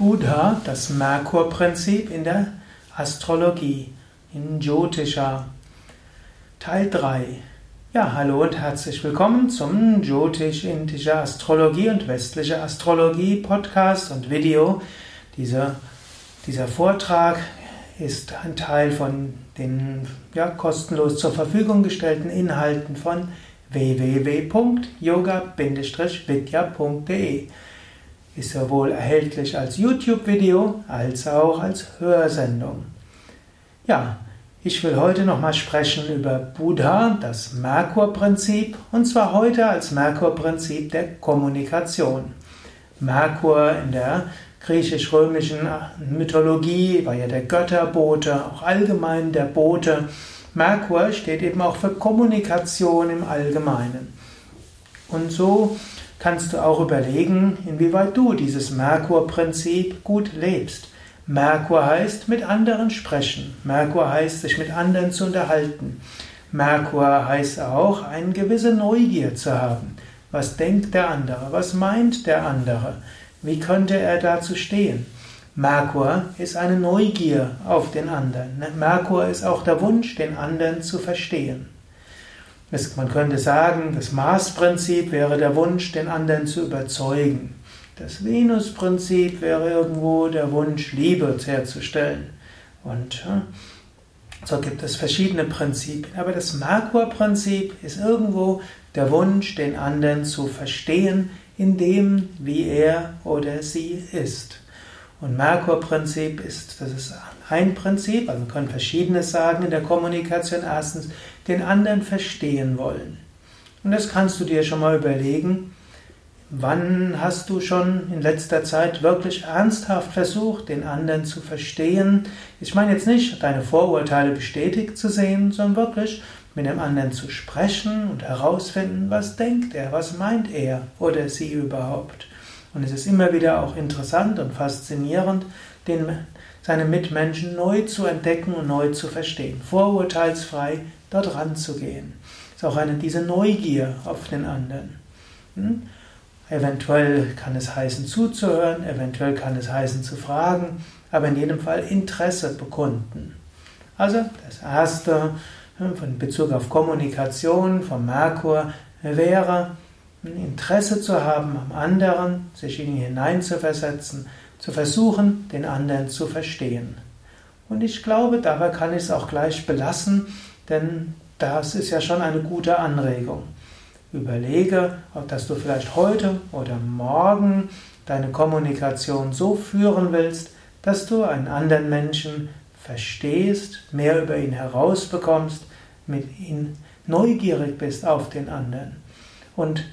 Buddha, das Merkur-Prinzip in der Astrologie, in Jyotisha. Teil 3. Ja, hallo und herzlich willkommen zum Jyotish indischer Astrologie und westliche Astrologie Podcast und Video. Dieser, dieser Vortrag ist ein Teil von den ja, kostenlos zur Verfügung gestellten Inhalten von www.yoga-vidya.de ist sowohl erhältlich als YouTube-Video als auch als Hörsendung. Ja, ich will heute nochmal sprechen über Buddha, das Merkur-Prinzip, und zwar heute als Merkur-Prinzip der Kommunikation. Merkur in der griechisch-römischen Mythologie war ja der Götterbote, auch allgemein der Bote. Merkur steht eben auch für Kommunikation im Allgemeinen. Und so kannst du auch überlegen, inwieweit du dieses Merkur-Prinzip gut lebst. Merkur heißt mit anderen sprechen. Merkur heißt sich mit anderen zu unterhalten. Merkur heißt auch eine gewisse Neugier zu haben. Was denkt der andere? Was meint der andere? Wie könnte er dazu stehen? Merkur ist eine Neugier auf den anderen. Merkur ist auch der Wunsch, den anderen zu verstehen. Man könnte sagen, das Mars-Prinzip wäre der Wunsch, den anderen zu überzeugen. Das Venus-Prinzip wäre irgendwo der Wunsch, Liebe herzustellen. Und so gibt es verschiedene Prinzipien. Aber das Merkur-Prinzip ist irgendwo der Wunsch, den anderen zu verstehen, in dem, wie er oder sie ist. Und Merkur-Prinzip ist, das ist ein Prinzip, also man kann verschiedenes sagen in der Kommunikation. Erstens, den anderen verstehen wollen. Und das kannst du dir schon mal überlegen, wann hast du schon in letzter Zeit wirklich ernsthaft versucht, den anderen zu verstehen? Ich meine jetzt nicht, deine Vorurteile bestätigt zu sehen, sondern wirklich mit dem anderen zu sprechen und herausfinden, was denkt er, was meint er oder sie überhaupt. Und es ist immer wieder auch interessant und faszinierend, den, seine Mitmenschen neu zu entdecken und neu zu verstehen, vorurteilsfrei dort ranzugehen. Es ist auch eine, diese Neugier auf den anderen. Hm? Eventuell kann es heißen zuzuhören, eventuell kann es heißen zu fragen, aber in jedem Fall Interesse bekunden. Also das erste hm, von Bezug auf Kommunikation vom Merkur wäre, Interesse zu haben am anderen, sich in ihn hineinzuversetzen, zu versuchen, den anderen zu verstehen. Und ich glaube, dabei kann ich es auch gleich belassen, denn das ist ja schon eine gute Anregung. Überlege, dass du vielleicht heute oder morgen deine Kommunikation so führen willst, dass du einen anderen Menschen verstehst, mehr über ihn herausbekommst, mit ihm neugierig bist auf den anderen. Und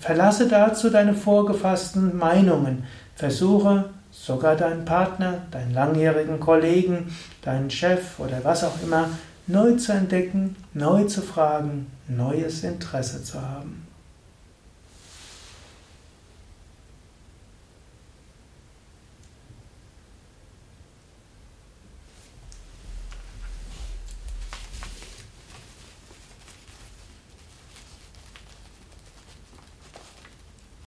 Verlasse dazu deine vorgefassten Meinungen. Versuche sogar deinen Partner, deinen langjährigen Kollegen, deinen Chef oder was auch immer neu zu entdecken, neu zu fragen, neues Interesse zu haben.